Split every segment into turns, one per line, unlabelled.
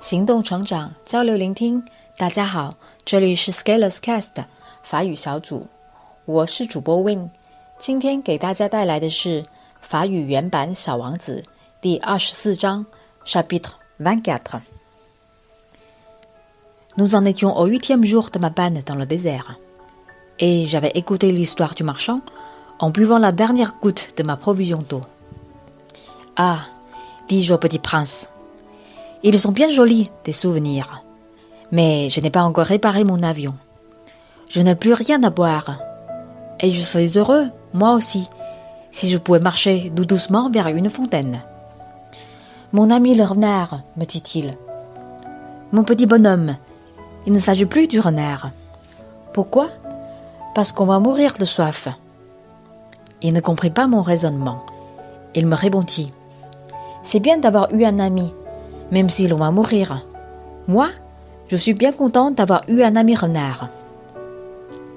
行动成长，交流聆听。大家好，这里是 Scalers Cast 法语小组，我是主播 Win。今天给大家带来的是法语原版《小王子》第二十四章 Chapitre vingt-quatre。Nous en étions au huitième jour de ma panne dans le désert, et j'avais écouté l'histoire du marchand en buvant la dernière goutte de ma provision d'eau. Ah, dis-je au petit prince, ils sont bien jolis, tes souvenirs. Mais je n'ai pas encore réparé mon avion. Je n'ai plus rien à boire. Et je serais heureux, moi aussi, si je pouvais marcher doucement vers une fontaine. Mon ami le renard, me dit-il. Mon petit bonhomme, il ne s'agit plus du renard. Pourquoi? Parce qu'on va mourir de soif. Il ne comprit pas mon raisonnement. Il me répondit. C'est bien d'avoir eu un ami, même si l'on va mourir. Moi, je suis bien content d'avoir eu un ami renard.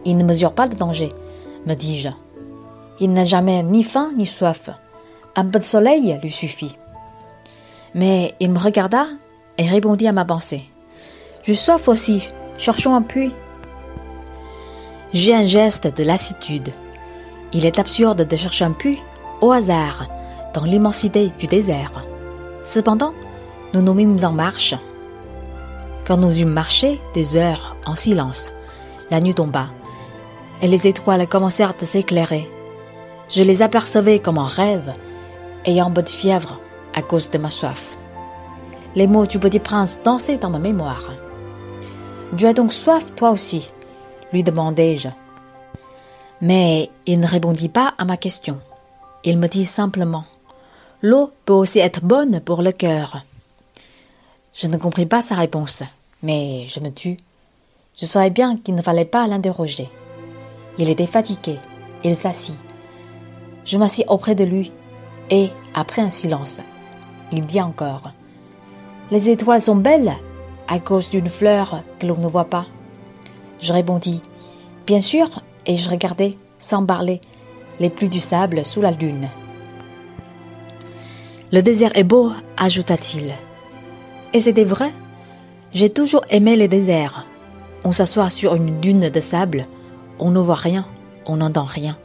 Il ne mesure pas le danger, me dis-je. Il n'a jamais ni faim ni soif. Un peu de soleil lui suffit. Mais il me regarda et répondit à ma pensée. Je soif aussi, cherchons un puits. J'ai un geste de lassitude. Il est absurde de chercher un puits au hasard dans l'immensité du désert. Cependant, nous nous mîmes en marche. Quand nous eûmes marché des heures en silence, la nuit tomba, et les étoiles commencèrent à s'éclairer. Je les apercevais comme en rêve, ayant de fièvre à cause de ma soif. Les mots du petit prince dansaient dans ma mémoire. Tu as donc soif, toi aussi? lui demandai-je. Mais il ne répondit pas à ma question. Il me dit simplement L'eau peut aussi être bonne pour le cœur. Je ne compris pas sa réponse, mais je me tus. Je savais bien qu'il ne fallait pas l'interroger. Il était fatigué, il s'assit. Je m'assis auprès de lui, et, après un silence, il dit encore Les étoiles sont belles à cause d'une fleur que l'on ne voit pas. Je répondis Bien sûr, et je regardais, sans parler, les pluies du sable sous la lune. Le désert est beau, ajouta-t-il. Et c'était vrai. J'ai toujours aimé les déserts. On s'assoit sur une dune de sable, on ne voit rien, on n'entend rien.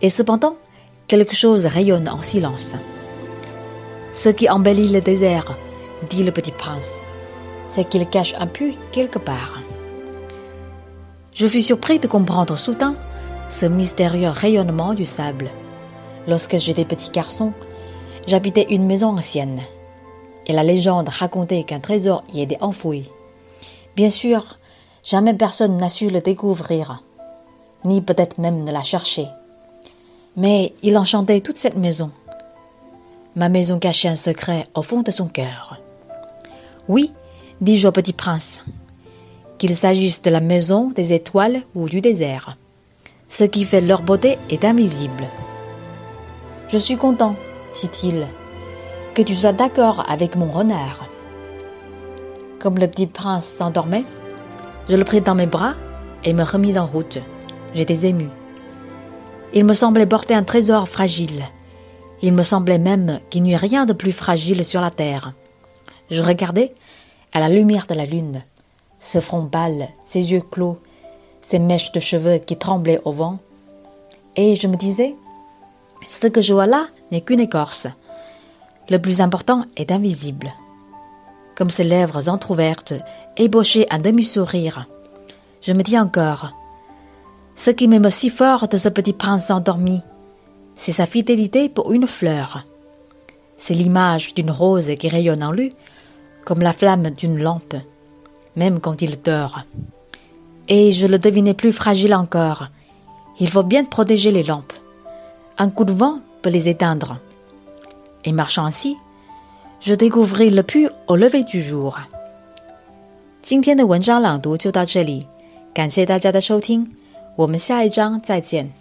Et cependant, quelque chose rayonne en silence. Ce qui embellit le désert, dit le petit prince, c'est qu'il cache un puits quelque part. Je fus surpris de comprendre soudain ce mystérieux rayonnement du sable. Lorsque j'étais petit garçon, J'habitais une maison ancienne, et la légende racontait qu'un trésor y était enfoui. Bien sûr, jamais personne n'a su le découvrir, ni peut-être même ne l'a cherché. Mais il enchantait toute cette maison. Ma maison cachait un secret au fond de son cœur. Oui, dis-je au petit prince, qu'il s'agisse de la maison des étoiles ou du désert. Ce qui fait leur beauté est invisible. Je suis content, dit-il, que tu sois d'accord avec mon renard. Comme le petit prince s'endormait, je le pris dans mes bras et me remis en route. J'étais ému. Il me semblait porter un trésor fragile. Il me semblait même qu'il n'y eût rien de plus fragile sur la terre. Je regardais à la lumière de la lune, ce front pâle, ses yeux clos, ses mèches de cheveux qui tremblaient au vent, et je me disais, ce que je vois là n'est qu'une écorce. Le plus important est invisible. Comme ses lèvres entr'ouvertes ébauchaient un demi-sourire, je me dis encore Ce qui m'aime si fort de ce petit prince endormi, c'est sa fidélité pour une fleur. C'est l'image d'une rose qui rayonne en lui, comme la flamme d'une lampe, même quand il dort. Et je le devinais plus fragile encore. Il faut bien protéger les lampes. Un coup de vent peut les éteindre. Et marchant ainsi, je découvris le puits au lever du jour. 今天的文章朗读就到这里，感谢大家的收听，我们下一章再见。